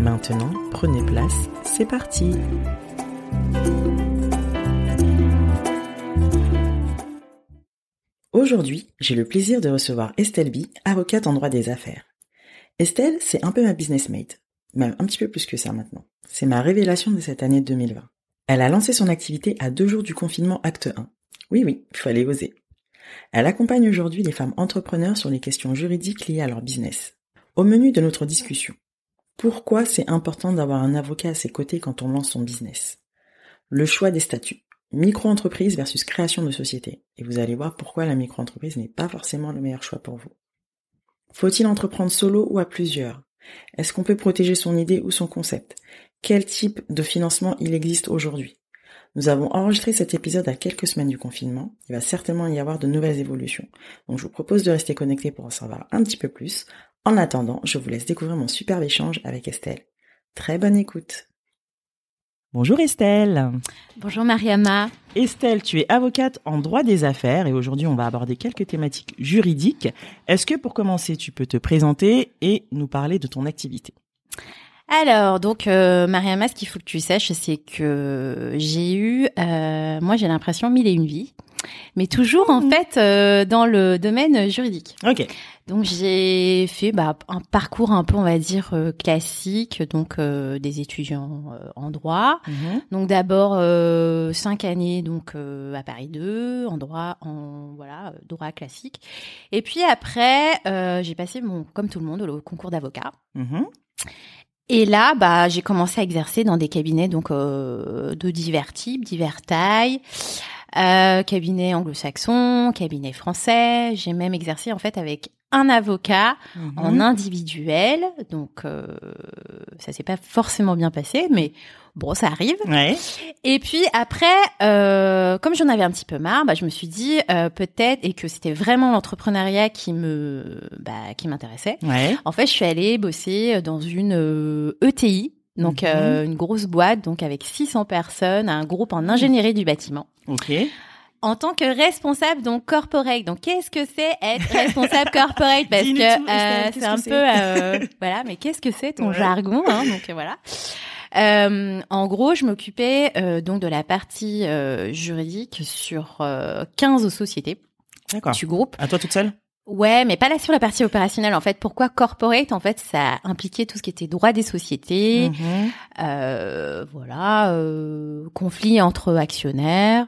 Maintenant, prenez place, c'est parti Aujourd'hui, j'ai le plaisir de recevoir Estelle B, avocate en droit des affaires. Estelle, c'est un peu ma business mate, même un petit peu plus que ça maintenant. C'est ma révélation de cette année 2020. Elle a lancé son activité à deux jours du confinement acte 1. Oui oui, il fallait oser. Elle accompagne aujourd'hui les femmes entrepreneurs sur les questions juridiques liées à leur business. Au menu de notre discussion, pourquoi c'est important d'avoir un avocat à ses côtés quand on lance son business? Le choix des statuts. Micro-entreprise versus création de société. Et vous allez voir pourquoi la micro-entreprise n'est pas forcément le meilleur choix pour vous. Faut-il entreprendre solo ou à plusieurs? Est-ce qu'on peut protéger son idée ou son concept? Quel type de financement il existe aujourd'hui? Nous avons enregistré cet épisode à quelques semaines du confinement. Il va certainement y avoir de nouvelles évolutions. Donc je vous propose de rester connecté pour en savoir un petit peu plus. En attendant, je vous laisse découvrir mon superbe échange avec Estelle. Très bonne écoute. Bonjour Estelle. Bonjour Mariama. Estelle, tu es avocate en droit des affaires et aujourd'hui on va aborder quelques thématiques juridiques. Est-ce que pour commencer tu peux te présenter et nous parler de ton activité? Alors, donc, euh, Mariama, ce qu'il faut que tu saches, c'est que j'ai eu, euh, moi j'ai l'impression, mille et une vies, mais toujours en fait euh, dans le domaine juridique. Ok. Donc j'ai fait bah, un parcours un peu, on va dire, euh, classique, donc euh, des étudiants euh, en droit. Mhm. Donc d'abord cinq années donc à Paris 2 en droit, en voilà droit classique. Et puis après j'ai passé mon comme tout le monde le concours d'avocat. Mhm. Et là, bah, j'ai commencé à exercer dans des cabinets donc euh, de divers types, divers tailles, euh, cabinet anglo-saxon, cabinet français. J'ai même exercé en fait avec un avocat Mhm. en individuel. Donc euh, ça s'est pas forcément bien passé, mais bon, ça arrive. Ouais. Et puis après, euh, comme j'en avais un petit peu marre, bah, je me suis dit euh, peut-être et que c'était vraiment l'entrepreneuriat qui me, bah, qui m'intéressait. Ouais. En fait, je suis allée bosser dans une euh, ETI, donc euh, une grosse boîte, donc avec 600 personnes, un groupe en ingénierie du bâtiment. Ok. En tant que responsable donc corporate, donc qu'est-ce que c'est être responsable corporate? Parce que euh, c'est un peu euh, voilà, mais qu'est-ce que c'est ton Ouais. jargon hein, Donc euh, voilà. Euh, en gros, je m'occupais euh, donc de la partie euh, juridique sur euh, 15 sociétés D'accord. du groupe. À toi toute seule? Ouais, mais pas là sur la partie opérationnelle. En fait, pourquoi corporate? En fait, ça impliquait tout ce qui était droit des sociétés, Mhm. euh, voilà, euh, conflit entre actionnaires,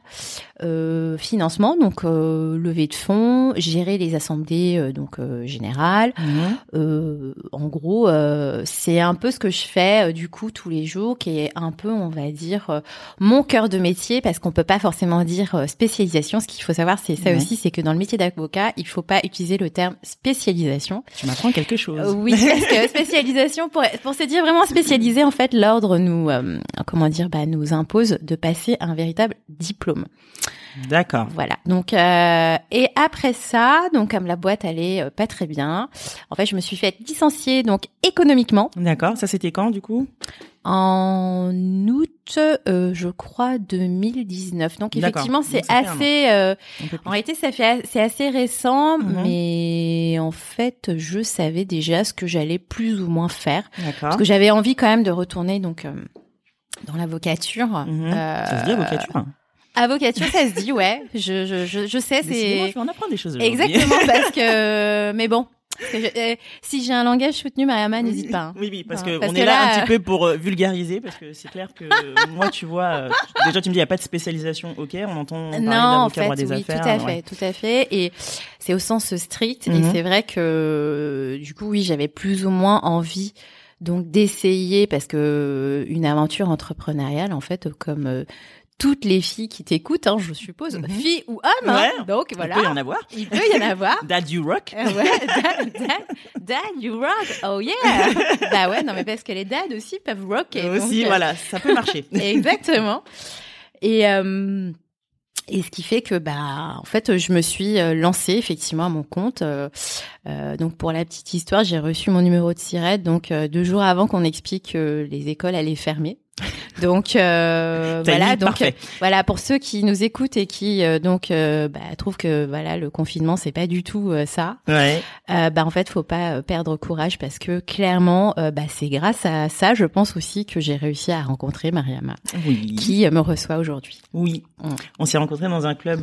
euh, financement, donc euh, levée de fonds, gérer les assemblées euh, donc euh, générales. Mhm. Euh, en gros, euh, c'est un peu ce que je fais euh, du coup tous les jours, qui est un peu, on va dire, euh, mon cœur de métier, parce qu'on peut pas forcément dire spécialisation. Ce qu'il faut savoir, c'est ça Ouais. aussi, c'est que dans le métier d'avocat, il faut pas utiliser le terme spécialisation. Tu m'apprends quelque chose. Oui, parce que spécialisation, pour, pour se dire vraiment spécialisé, en fait, l'ordre nous, euh, comment dire, bah, nous impose de passer un véritable diplôme. D'accord. Voilà. Donc, euh, et après ça, donc comme la boîte allait euh, pas très bien, en fait, je me suis fait licencier donc économiquement D'accord. Ça c'était quand du coup? En août, euh, je crois 2019. Donc effectivement, c'est assez. en réalité, ça fait c'est assez récent, Mhm. mais en fait, je savais déjà ce que j'allais plus ou moins faire, D'accord. parce que j'avais envie quand même de retourner donc dans l'avocature. Mhm. Euh, Ça se dit avocature? Avocature, ça se dit, ouais. Je je je, je sais, c'est tu en apprends des choses. exactement parce que, mais bon. euh, si j'ai un langage soutenu, Mariama, n'hésite pas. Hein. Oui, oui, parce qu'on est là, un petit peu pour euh, vulgariser, parce que c'est clair que moi, tu vois, déjà tu me dis il n'y a pas de spécialisation, ok, on entend parler non, en fait, des oui, affaires. Tout à fait, tout à fait, et c'est au sens strict, et mhm. c'est vrai que du coup, oui, j'avais plus ou moins envie donc d'essayer parce que une aventure entrepreneuriale en fait comme toutes les filles qui t'écoutent, hein, je suppose, mm filles ou hommes. Hein. donc voilà. Il peut y en avoir. Il peut y en avoir. dad you rock. Euh, ouais, dad, dad, you rock. Oh yeah. bah ouais, non mais parce que les dads aussi peuvent rocker. Aussi, euh, voilà, ça peut marcher. Exactement. Et euh, et ce qui fait que bah en fait je me suis lancée effectivement à mon compte. Euh, donc pour la petite histoire, j'ai reçu mon numéro de sirette donc deux jours avant qu'on explique que les écoles allaient fermer. Donc euh, voilà, donc euh, voilà pour ceux qui nous écoutent et qui euh, donc euh, bah, trouvent que voilà le confinement c'est pas du tout ça. Ouais. bah en fait faut pas perdre courage parce que clairement bah c'est grâce à ça je pense aussi que j'ai réussi à rencontrer Mariama oui. qui me reçoit aujourd'hui. Oui. Mm. On s'est rencontrés dans un club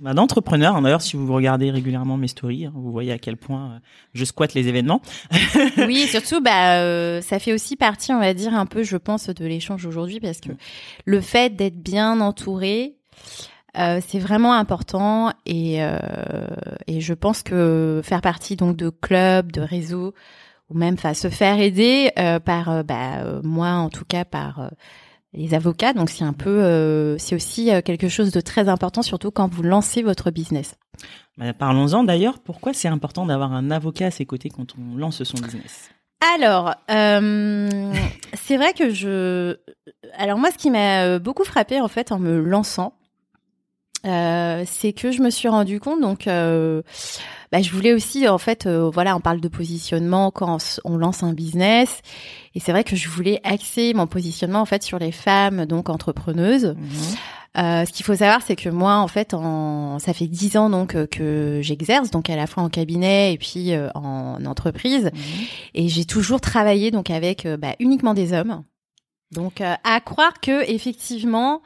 bah, d'entrepreneurs. D'ailleurs si vous regardez régulièrement mes stories, hein, vous voyez à quel point je squatte les événements. oui surtout bah ça fait aussi partie on va dire un peu je pense de aujourd'hui parce que le fait d'être bien entouré, euh, c'est vraiment important et, euh, et je pense que faire partie donc de clubs, de réseaux ou même enfin se faire aider euh, par bah, moi en tout cas par les avocats donc c'est un peu c'est aussi quelque chose de très important surtout quand vous lancez votre business. Bah, parlons-en d'ailleurs pourquoi c'est important d'avoir un avocat à ses côtés quand on lance son business? Alors, euh, c'est vrai que je. Alors moi, ce qui m'a euh, beaucoup frappé en fait en me lançant, euh, c'est que je me suis rendu compte. Donc, euh, bah, je voulais aussi en fait, euh, voilà, on parle de positionnement quand on lance un business, et c'est vrai que je voulais axer mon positionnement en fait sur les femmes donc entrepreneuses. Mhm. Euh, ce qu'il faut savoir, c'est que moi, en fait, en, ça fait dix ans donc euh, que j'exerce, donc à la fois en cabinet et puis euh, en entreprise, mhm. et j'ai toujours travaillé donc avec bah, uniquement des hommes. Donc à croire que effectivement,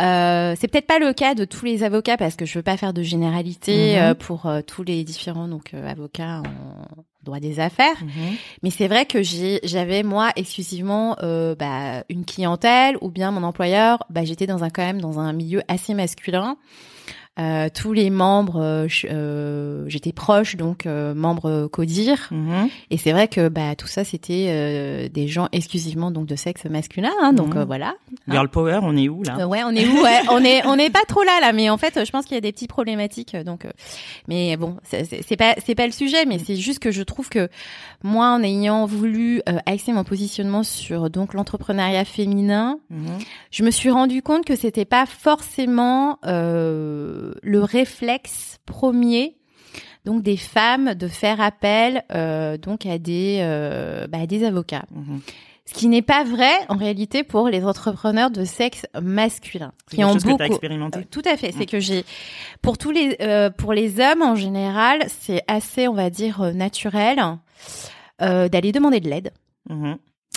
euh, c'est peut-être pas le cas de tous les avocats parce que je veux pas faire de généralité mhm. pour tous les différents donc avocats en droit des affaires. Mhm. Mais c'est vrai que j'avais moi exclusivement euh, bah, une clientèle ou bien mon employeur, bah, j'étais dans un quand même dans un milieu assez masculin. Euh, tous les membres, euh, euh j'étais proche donc euh, membre Codir, mhm. et c'est vrai que bah tout ça c'était euh, des gens exclusivement donc de sexe masculin, hein, donc mhm. voilà. Girl power, on est où là? Ouais, on est où ouais, On est on n'est pas trop là là, mais en fait je pense qu'il y a des petites problématiques, donc mais bon c'est pas c'est pas le sujet, mais c'est juste que je trouve que moi en ayant voulu axer mon positionnement sur donc l'entrepreneuriat féminin, mhm. je me suis rendu compte que c'était pas forcément euh, le réflexe premier donc des femmes de faire appel euh, donc à des euh, bah, des avocats. Mhm. Ce qui n'est pas vrai en réalité pour les entrepreneurs de sexe masculin qui ont beaucoup expérimenté. Euh, tout à fait, c'est que j'ai pour tous les pour les hommes en général, c'est assez on va dire naturel d'aller demander de l'aide. Mhm.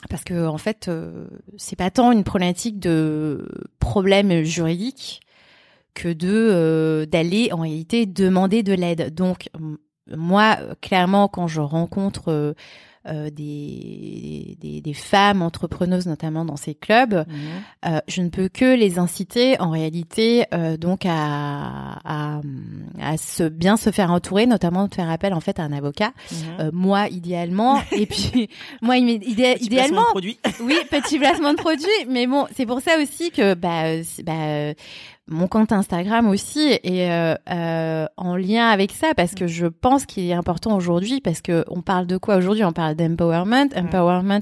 Parce que en fait, c'est pas tant une problématique de problème juridique, que de euh, d'aller en réalité demander de l'aide. Donc moi, clairement, quand je rencontre euh, euh, des, des, des, femmes entrepreneuses, notamment dans ces clubs, euh, je ne peux que les inciter en réalité euh, donc à, à, à, se bien se faire entourer, notamment de faire appel en fait à un avocat. Euh, moi, idéalement, et puis moi, idé idéalement, oui, petit placement de produit. Mais bon, c'est pour ça aussi que bah, bah mon compte Instagram aussi est euh, euh, en lien avec ça parce que je pense qu'il est important aujourd'hui parce que on parle de quoi aujourd'hui? On parle d'empowerment, empowerment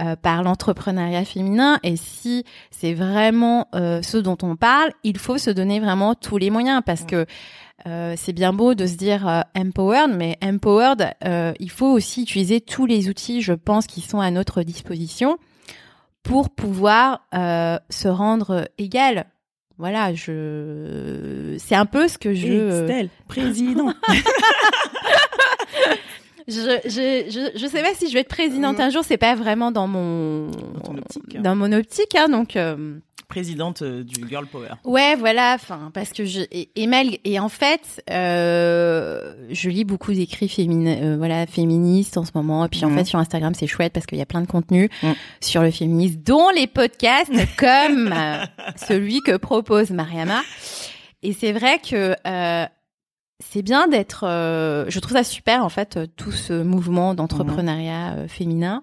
euh, par l'entrepreneuriat féminin et si c'est vraiment euh, ce dont on parle, il faut se donner vraiment tous les moyens parce que c'est bien beau de se dire empowered, mais empowered, il faut aussi utiliser tous les outils, je pense, qui sont à notre disposition pour pouvoir se rendre égal voilà, je c'est un peu ce que je Estelle, président. je, je, je, je sais pas si je vais être présidente un jour, c'est pas vraiment dans mon dans, optique. dans mon optique hein, donc euh, présidente euh, du Girl Power. Ouais, voilà. Enfin, parce que je et, et, et en fait, euh, je lis beaucoup d'écrits féminins, euh, voilà, féministes en ce moment. Et puis en Mhm. fait, sur Instagram, c'est chouette parce qu'il y a plein de contenu Mhm. sur le féminisme, dont les podcasts comme euh, celui que propose Mariama. Et c'est vrai que euh, c'est bien d'être. euh, je trouve ça super en fait tout ce mouvement d'entrepreneuriat euh, féminin.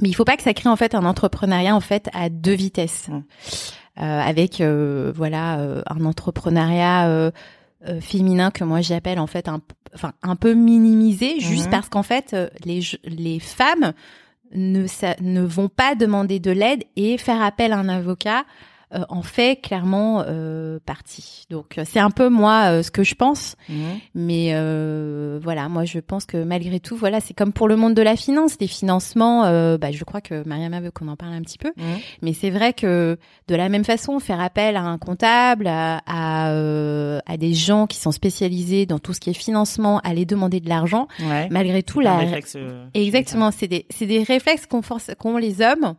Mais il faut pas que ça crée en fait un entrepreneuriat en fait à deux vitesses, Mm. Euh, avec euh, voilà euh, un entrepreneuriat euh, euh, féminin que moi j'appelle en fait un, enfin un peu minimisé, juste Mhm. parce qu'en fait euh, les les femmes ne ne vont pas demander de l'aide et faire appel à un avocat euh, en fait clairement euh, partie. Donc euh, c'est un peu moi euh, ce que je pense. Mais euh, voilà, moi je pense que malgré tout, voilà, c'est comme pour le monde de la finance, les financements. euh, bah, je crois que Mariama veut qu'on en parle un petit peu. Mhm. Mais c'est vrai que de la même façon, faire appel à un comptable, à, à, euh, à des gens qui sont spécialisés dans tout ce qui est financement, aller demander de l'argent, Ouais. malgré tout, la réflexe, exactement, c'est des c'est des réflexes qu'ont les hommes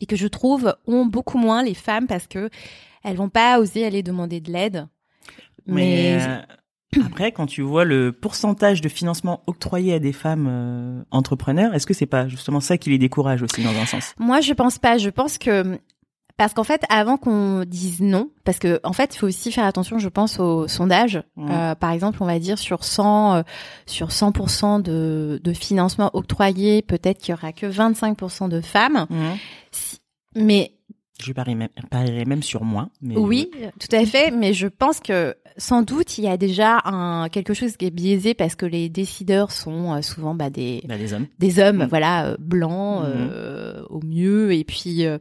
et que je trouve ont beaucoup moins les femmes parce que elles vont pas oser aller demander de l'aide. Mais euh, après, quand tu vois le pourcentage de financement octroyé à des femmes euh, entrepreneurs, est-ce que c'est pas justement ça qui les décourage aussi dans un sens? Moi, je pense pas. Je pense que parce qu'en fait, avant qu'on dise non, parce que en fait, il faut aussi faire attention, je pense, au sondage. Mhm. Euh, par exemple, on va dire sur 100 euh, sur 100% de, de financement octroyé, peut-être qu'il y aura que 25% de femmes. Si- Mais Je parierais même, parierais même sur moi. Mais oui, tout à fait. Mais je pense que sans doute il y a déjà un quelque chose qui est biaisé parce que les décideurs sont euh, souvent bah, des Bah, des hommes. des hommes, Mm. voilà, euh, blancs euh, au mieux. Et puis, euh,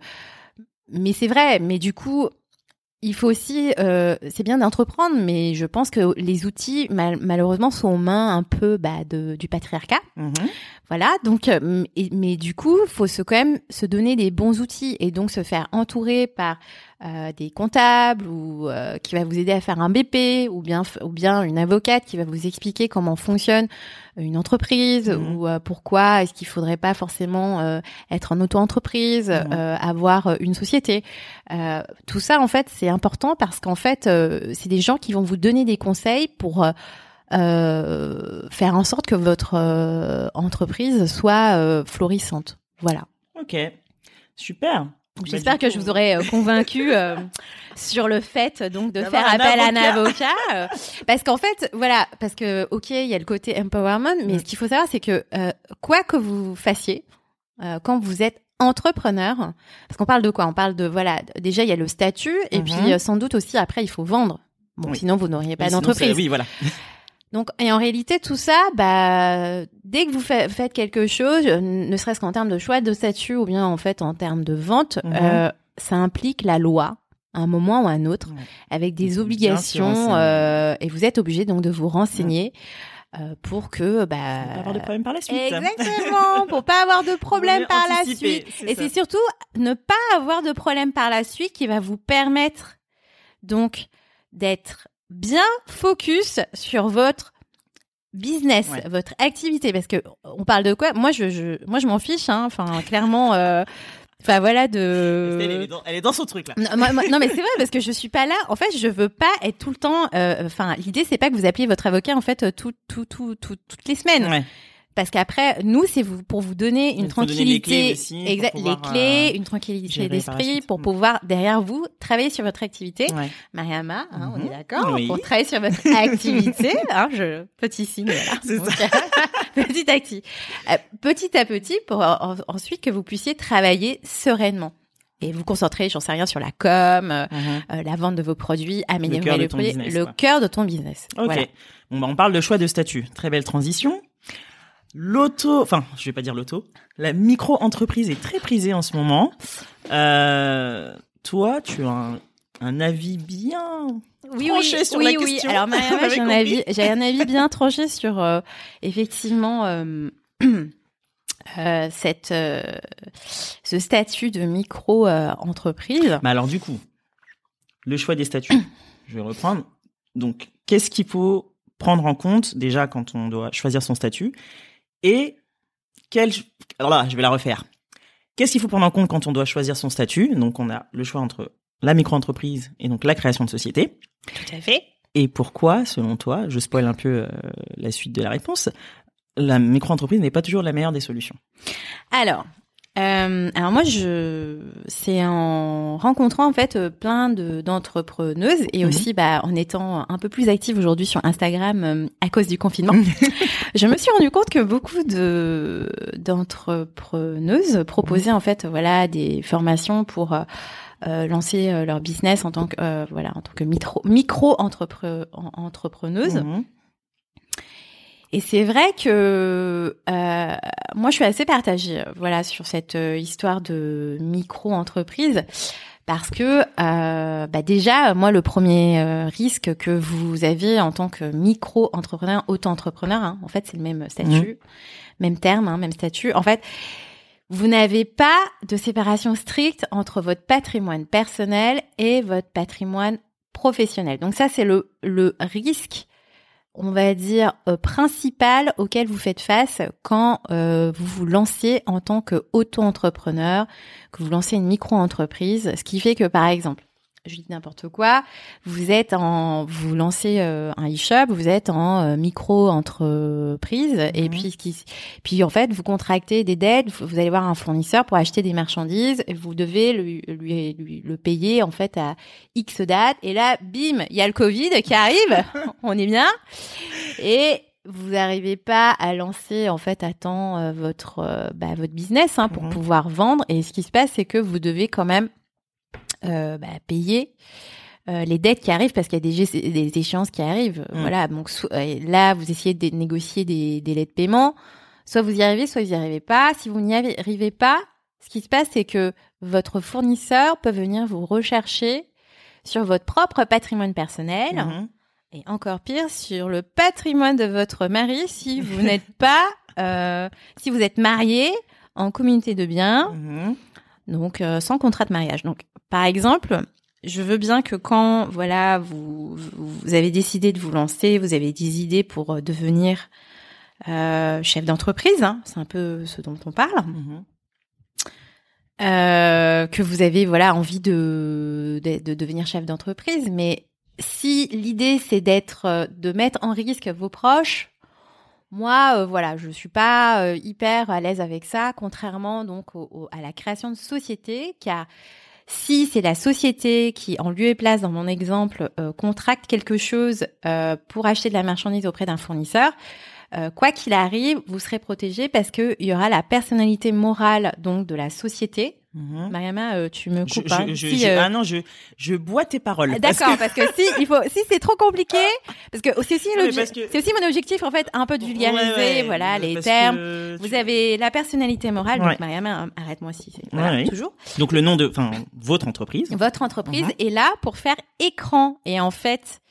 mais c'est vrai. Mais du coup, il faut aussi, euh, c'est bien d'entreprendre, mais je pense que les outils, mal- malheureusement, sont aux mains un peu bah, de, du patriarcat. Mhm. Voilà. Donc, euh, m- et- mais du coup, faut se quand même se donner des bons outils et donc se faire entourer par euh, des comptables ou euh, qui va vous aider à faire un BP ou bien ou bien une avocate qui va vous expliquer comment fonctionne une entreprise Mhm. ou euh, pourquoi est-ce qu'il faudrait pas forcément euh, être en auto-entreprise, euh, avoir une société. Euh, tout ça, en fait, c'est important parce qu'en fait, euh, c'est des gens qui vont vous donner des conseils pour faire en sorte que votre euh, entreprise soit euh, florissante. Voilà. Ok, super. Bah, J'espère que je vous aurai euh, convaincu euh, sur le fait donc de faire appel à un avocat. euh, parce qu'en fait voilà parce que ok il y a le côté empowerment, mais Mm. ce qu'il faut savoir c'est que euh, quoi que vous fassiez euh, quand vous êtes entrepreneur, parce qu'on parle de quoi? On parle de voilà déjà il y a le statut et Mhm. puis euh, sans doute aussi après il faut vendre. Bon Oui. sinon vous n'auriez pas d'entreprise. Oui, voilà. Donc, et en réalité, tout ça, bah, dès que vous fa- faites quelque chose, euh, ne serait-ce qu'en termes de choix de statut ou bien en fait en termes de vente, Mhm. euh, ça implique la loi à un moment ou à un autre, Ouais. avec des obligations, euh, et vous êtes obligé donc de vous renseigner euh, pour que, bah, pas avoir de problème par la suite. Exactement, pour pas avoir de problème par la suite. Et c'est surtout ne pas avoir de problème par la suite qui va vous permettre donc d'être bien focus sur votre business, Ouais. votre activité parce que on parle de quoi? Moi je, je moi je m'en fiche hein, enfin clairement euh, enfin voilà de elle, est dans, elle est dans son truc là. non, moi- moi- non, mais c'est vrai parce que je suis pas là. En fait, je veux pas être tout le temps. euh, Enfin, l'idée c'est pas que vous appeliez votre avocat en fait euh, tout, tout, tout, tout- toutes les semaines. Ouais. Parce qu'après, nous, c'est vous pour vous donner une donner les tranquillité, clés exact, pouvoir, les clés, euh, une tranquillité d'esprit pour Mm. pouvoir derrière vous travailler sur votre activité. Ouais. Mariama, hein, on est d'accord Oui. Pour travailler sur votre activité, hein, je petit signe voilà. Petit à petit, Euh, petit à petit, pour en- ensuite que vous puissiez travailler sereinement et vous concentrer, j'en sais rien, sur la com, euh, Mhm. euh, la vente de vos produits, améliorer cœur de le ton prix, business, le cœur de ton business. Ok. Voilà. Bon, bah, on parle de choix de statut. Très belle transition. L'auto, enfin, je vais pas dire l'auto. La micro-entreprise est très prisée en ce moment. Euh, toi, tu as un, un avis bien. oui, tranché oui, sur oui, la oui. question. Alors, j'ai un avis, j'ai un avis bien tranché sur euh, effectivement euh, euh, cette ce statut de micro euh, entreprise. Mais alors, du coup, le choix des statuts. je vais reprendre. Donc, qu'est-ce qu'il faut prendre en compte déjà quand on doit choisir son statut? Et quel. Alors là, je vais la refaire. Qu'est-ce qu'il faut prendre en compte quand on doit choisir son statut? Donc, on a le choix entre la micro-entreprise et donc la création de société. Tout à fait. Et pourquoi, selon toi, je spoil un peu euh, la suite de la réponse, la micro-entreprise n'est pas toujours la meilleure des solutions? Alors, euh, alors moi, je c'est en rencontrant en fait euh, plein de d'entrepreneuses et Mhm. aussi bah en étant un peu plus active aujourd'hui sur Instagram euh, à cause du confinement, je me suis rendu compte que beaucoup de d'entrepreneuses proposaient en fait voilà des formations pour euh, lancer leur business en tant que voilà en tant que micro micro entrepreneuse. Mhm. Et c'est vrai que euh, moi, je suis assez partagée, euh, voilà, sur cette euh, histoire de micro-entreprise, parce que euh, bah déjà, moi, le premier euh, risque que vous avez en tant que micro-entrepreneur, auto-entrepreneur, hein, en fait, c'est le même statut, même terme, hein, même statut. En fait, vous n'avez pas de séparation stricte entre votre patrimoine personnel et votre patrimoine professionnel. Donc ça, c'est le, le risque on va dire, euh, principal auquel vous faites face quand euh, vous vous lancez en tant qu'auto-entrepreneur, que vous lancez une micro-entreprise, ce qui fait que, par exemple, je dis n'importe quoi, vous êtes en, vous lancez euh, un e-shop, vous êtes en euh, micro-entreprise, et Mhm. puis, ce qui, puis en fait, vous contractez des dettes, vous, vous allez voir un fournisseur pour acheter des marchandises, et vous devez lui, lui, lui- le payer en fait à X date, et là, bim, il y a le Covid qui arrive, on est bien, et vous n'arrivez pas à lancer en fait à temps euh, votre euh, bah, votre business hein, pour Mhm. pouvoir vendre. Et ce qui se passe, c'est que vous devez quand même bah, payer euh, les dettes qui arrivent parce qu'il y a des, des échéances qui arrivent. Mhm. Voilà, donc so- euh, là vous essayez de négocier des délais de paiement. Soit vous y arrivez, soit vous y arrivez pas. Si vous n'y arri- arrivez pas, ce qui se passe, c'est que votre fournisseur peut venir vous rechercher sur votre propre patrimoine personnel. Mhm. Et encore pire, sur le patrimoine de votre mari si vous n'êtes pas, euh, si vous êtes marié en communauté de biens, Mhm. Donc euh, sans contrat de mariage. Donc, par exemple, je veux bien que quand, voilà, vous, vous avez décidé de vous lancer, vous avez des idées pour euh, devenir euh, chef d'entreprise, hein, c'est un peu ce dont on parle Mhm. euh, que vous avez voilà envie de, de, de devenir chef d'entreprise, mais si l'idée c'est d'être de mettre en risque vos proches, moi euh, voilà je suis pas euh, hyper à l'aise avec ça, contrairement donc au- à la création de société, car si c'est la société qui, en lieu et place, dans mon exemple, euh, contracte quelque chose euh, pour acheter de la marchandise auprès d'un fournisseur, quoi qu'il arrive, vous serez protégé parce qu'il y aura la personnalité morale donc de la société. Mhm. Mariama, euh, tu me coupes. je- hein. je- Si, je- euh, Ah non, je, je bois tes paroles. ah, parce D'accord, que- parce que si il faut, si c'est trop compliqué, parce que c'est aussi, Non, mais l'obje- parce que- c'est aussi mon objectif en fait, un peu de vulgariser, Ouais, ouais, voilà, les termes. que Vous avez la personnalité morale, Ouais. donc Mariama, hein, arrête-moi si voilà, toujours. Donc le nom de, enfin, votre entreprise. Votre entreprise Mhm. est là pour faire écran et en fait,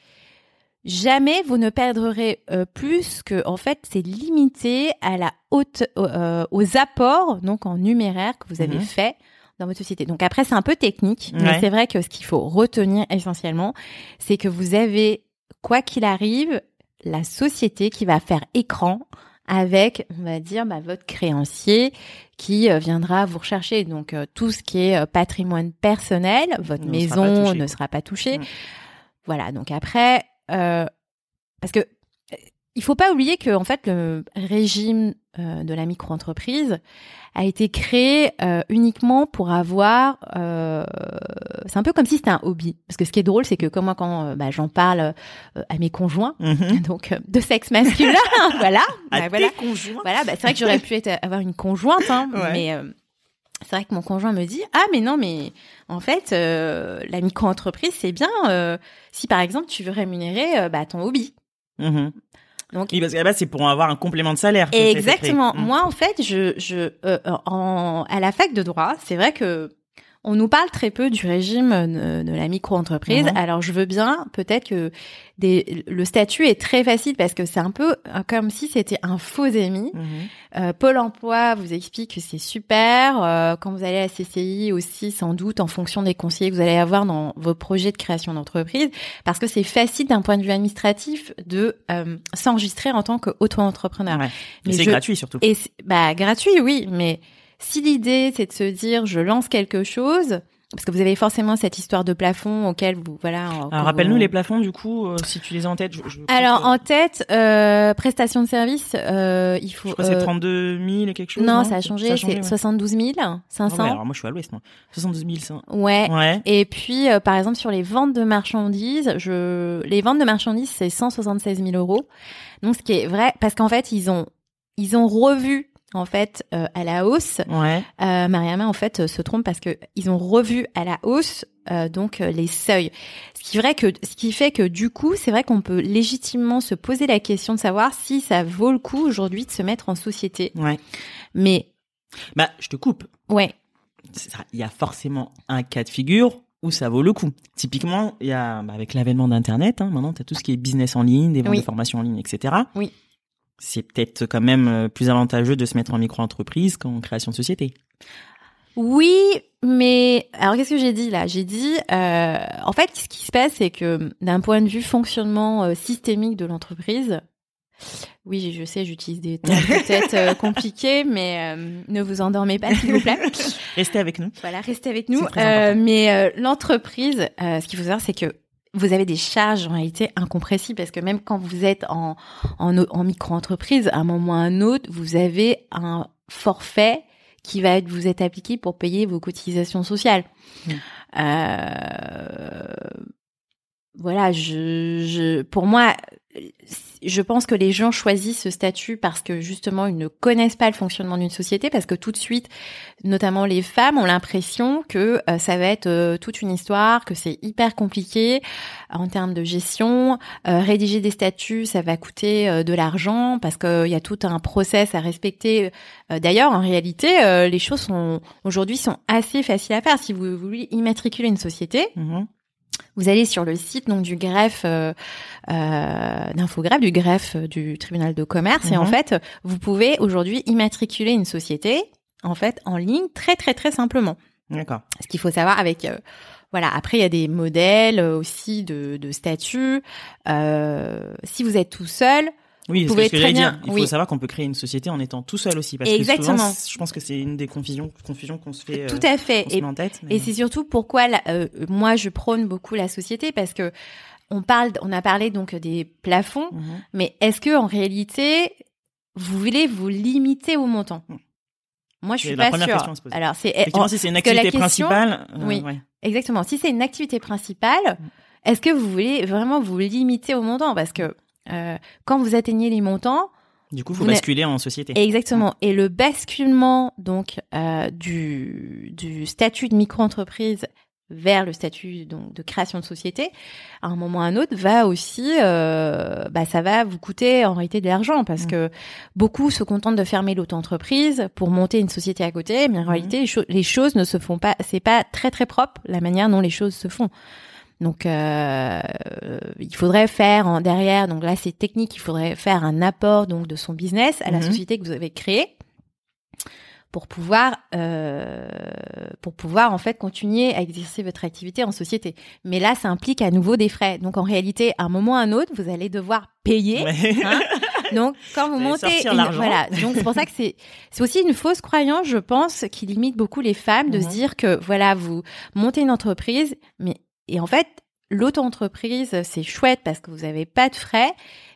jamais vous ne perdrez euh, plus que en fait c'est limité à la haute aux apports donc en numéraire que vous avez Mhm. fait dans votre société. Donc après c'est un peu technique, mais c'est vrai que ce qu'il faut retenir essentiellement, c'est que vous avez quoi qu'il arrive la société qui va faire écran avec, on va dire, bah, votre créancier qui euh, viendra vous rechercher. Donc euh, tout ce qui est euh, patrimoine personnel, votre Ne maison ne sera pas touchée. Voilà. Donc après, parce que il faut pas oublier que en fait le régime euh, de la micro-entreprise a été créé euh, uniquement pour avoir. euh, c'est un peu comme si c'était un hobby. Parce que ce qui est drôle, c'est que comme moi quand bah, j'en parle à mes conjoints, Mhm. donc de sexe masculin, voilà, À bah, voilà, conjoints. voilà, bah, c'est vrai que j'aurais pu être, avoir une conjointe, hein, Ouais. mais c'est vrai que mon conjoint me dit ah mais non mais en fait la micro-entreprise c'est bien si par exemple tu veux rémunérer bah, ton hobby. Mhm. Donc Oui, parce qu'à la base, c'est pour avoir un complément de salaire. Exactement. Mhm. Moi, en fait, je, je, euh, en, à la fac de droit, c'est vrai que on nous parle très peu du régime de, de la micro-entreprise. Mhm. Alors, je veux bien, peut-être que des, le statut est très facile parce que c'est un peu euh, comme si c'était un faux ami. Mhm. Euh, Pôle emploi vous explique que c'est super. Euh, quand vous allez à la CCI aussi, sans doute, en fonction des conseillers que vous allez avoir dans vos projets de création d'entreprise, parce que c'est facile d'un point de vue administratif de euh, s'enregistrer en tant qu'auto-entrepreneur. Ouais. Mais c'est gratuit surtout. Et bah gratuit, oui, mais si l'idée c'est de se dire je lance quelque chose, parce que vous avez forcément cette histoire de plafond auquel vous voilà. Alors rappelle-nous les plafonds du coup, euh, si tu les as en tête. Je, je Alors en tête, euh, prestation de service, euh, il faut. Je crois que c'est 32 000 et quelque chose. Non, ça a changé, c'est 72 500. ouais, alors moi je suis à l'ouest, moi. 72 500. Ouais. Ouais. Et puis par exemple sur les ventes de marchandises, je les ventes de marchandises c'est 176 000 euros. Donc ce qui est vrai, parce qu'en fait ils ont ils ont revu en fait euh, à la hausse. Ouais. Euh, Mariama en fait euh, se trompe parce que ils ont revu à la hausse euh, donc les seuils. Ce qui vrai que ce qui fait que du coup, c'est vrai qu'on peut légitimement se poser la question de savoir si ça vaut le coup aujourd'hui de se mettre en société. Ouais. Mais Bah, je te coupe. ouais, Il y a forcément un cas de figure où ça vaut le coup. Typiquement, il y a bah, avec l'avènement d'internet, hein, maintenant tu as tout ce qui est business en ligne, des ventes Oui. de formation en ligne, etc. Oui. C'est peut-être quand même euh, plus avantageux de se mettre en micro-entreprise qu'en création de société. Oui, mais alors qu'est-ce que j'ai dit là? J'ai dit, euh, en fait, ce qui se passe, c'est que d'un point de vue fonctionnement euh, systémique de l'entreprise, oui, je sais, j'utilise des termes peut-être euh, compliqués, mais ne vous endormez pas, s'il vous plaît. Restez avec nous. Voilà, restez avec nous. Mais l'entreprise, ce qu'il faut savoir, c'est que vous avez des charges en réalité incompressibles parce que même quand vous êtes en, en, en micro-entreprise, à un moment ou à un autre, vous avez un forfait qui va être, vous être appliqué pour payer vos cotisations sociales. Mm. Euh, voilà, je, je, pour moi, je pense que les gens choisissent ce statut parce que justement ils ne connaissent pas le fonctionnement d'une société, parce que tout de suite, notamment les femmes, ont l'impression que euh, ça va être euh, toute une histoire, que c'est hyper compliqué euh, en termes de gestion. Rédiger des statuts, ça va coûter de l'argent parce qu'il y a tout un process à respecter. D'ailleurs, en réalité, les choses sont aujourd'hui sont assez faciles à faire. Si vous voulez immatriculer une société, Mhm. Vous allez sur le site donc du greffe euh, euh, d'infogreffe du greffe euh, du tribunal de commerce et en Mhm. fait vous pouvez aujourd'hui immatriculer une société en fait en ligne très très très simplement. D'accord. Ce qu'il faut savoir avec euh, voilà après il y a des modèles aussi de, de statut. Euh, si vous êtes tout seul, Oui, c'est ce que j'allais dire. Il faut savoir qu'on peut créer une société en étant tout seul aussi. Parce Exactement. que souvent, je pense que c'est une des confusions, confusions qu'on se fait. tout euh, à fait. Et mais- c'est surtout pourquoi la- euh, moi je prône beaucoup la société parce que on parle, on a parlé donc des plafonds, Mhm. mais est-ce que en réalité vous voulez vous limiter au montant? Hmm. Moi je suis la pas première sûre. question à se poser. Alors c'est Effectivement, en- si c'est une activité question- principale, euh, Oui. ouais. exactement. Si c'est une activité principale, est-ce que vous voulez vraiment vous limiter au montant? Parce que quand vous atteignez les montants, Du coup, Vous basculer en société. Exactement. Et le basculement donc euh, du, du statut de micro-entreprise vers le statut donc de création de société, à un moment ou à un autre, va aussi, euh, bah, ça va vous coûter en réalité de l'argent parce Mm. que beaucoup se contentent de fermer l'auto-entreprise pour monter une société à côté, mais en Mhm. réalité, les, cho- les choses ne se font pas, c'est pas très très propre la manière dont les choses se font. Donc, euh, il faudrait faire en derrière. Donc là, c'est technique. Il faudrait faire un apport donc de son business à la Mhm. société que vous avez créée pour pouvoir euh, pour pouvoir en fait continuer à exercer votre activité en société. Mais là, ça implique à nouveau des frais. Donc en réalité, à un moment ou à un autre, vous allez devoir payer. Ouais. hein. Donc quand vous montez, une- voilà. Donc c'est pour ça que c'est c'est aussi une fausse croyance, je pense, qui limite beaucoup les femmes de Mhm. se dire que voilà, vous montez une entreprise, mais et en fait l'auto-entreprise c'est chouette parce que vous n'avez pas de frais,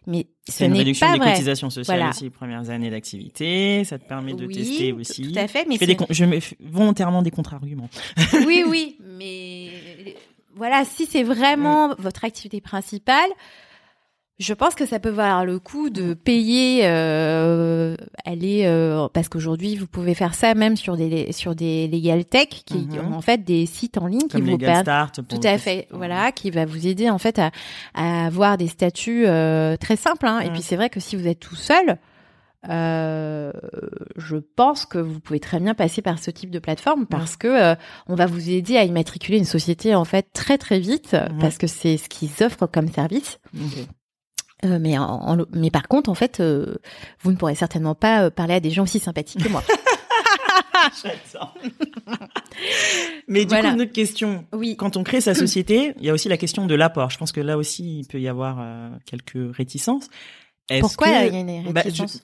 mais ce C'est une n'est réduction pas des vrai. cotisations sociales Voilà. aussi les premières années d'activité. Ça te permet de Oui, tester aussi. tout à fait, mais je, fais des je mets volontairement des contre-arguments. oui, oui, mais voilà, si c'est vraiment votre activité principale, je pense que ça peut valoir le coup de payer, euh, aller euh, parce qu'aujourd'hui vous pouvez faire ça même sur des sur des legal tech qui Mhm. ont en fait des sites en ligne qui vous permettent tout à fait, voilà, qui va vous aider en fait à, à avoir des statuts euh, très simples. Hein. Et Mm. puis c'est vrai que si vous êtes tout seul, euh, je pense que vous pouvez très bien passer par ce type de plateforme parce que euh, on va vous aider à immatriculer une société en fait très très vite Mhm. parce que c'est ce qu'ils offrent comme service. Euh, mais en, en- mais par contre en fait, euh, vous ne pourrez certainement pas euh, parler à des gens aussi sympathiques que moi. J'adore. Mais du Voilà. coup, une autre question. oui. Quand on crée sa société, il y a aussi la question de l'apport. Je pense que là aussi, il peut y avoir quelques réticences. Pourquoi que- il y a une Bah, je- réticence?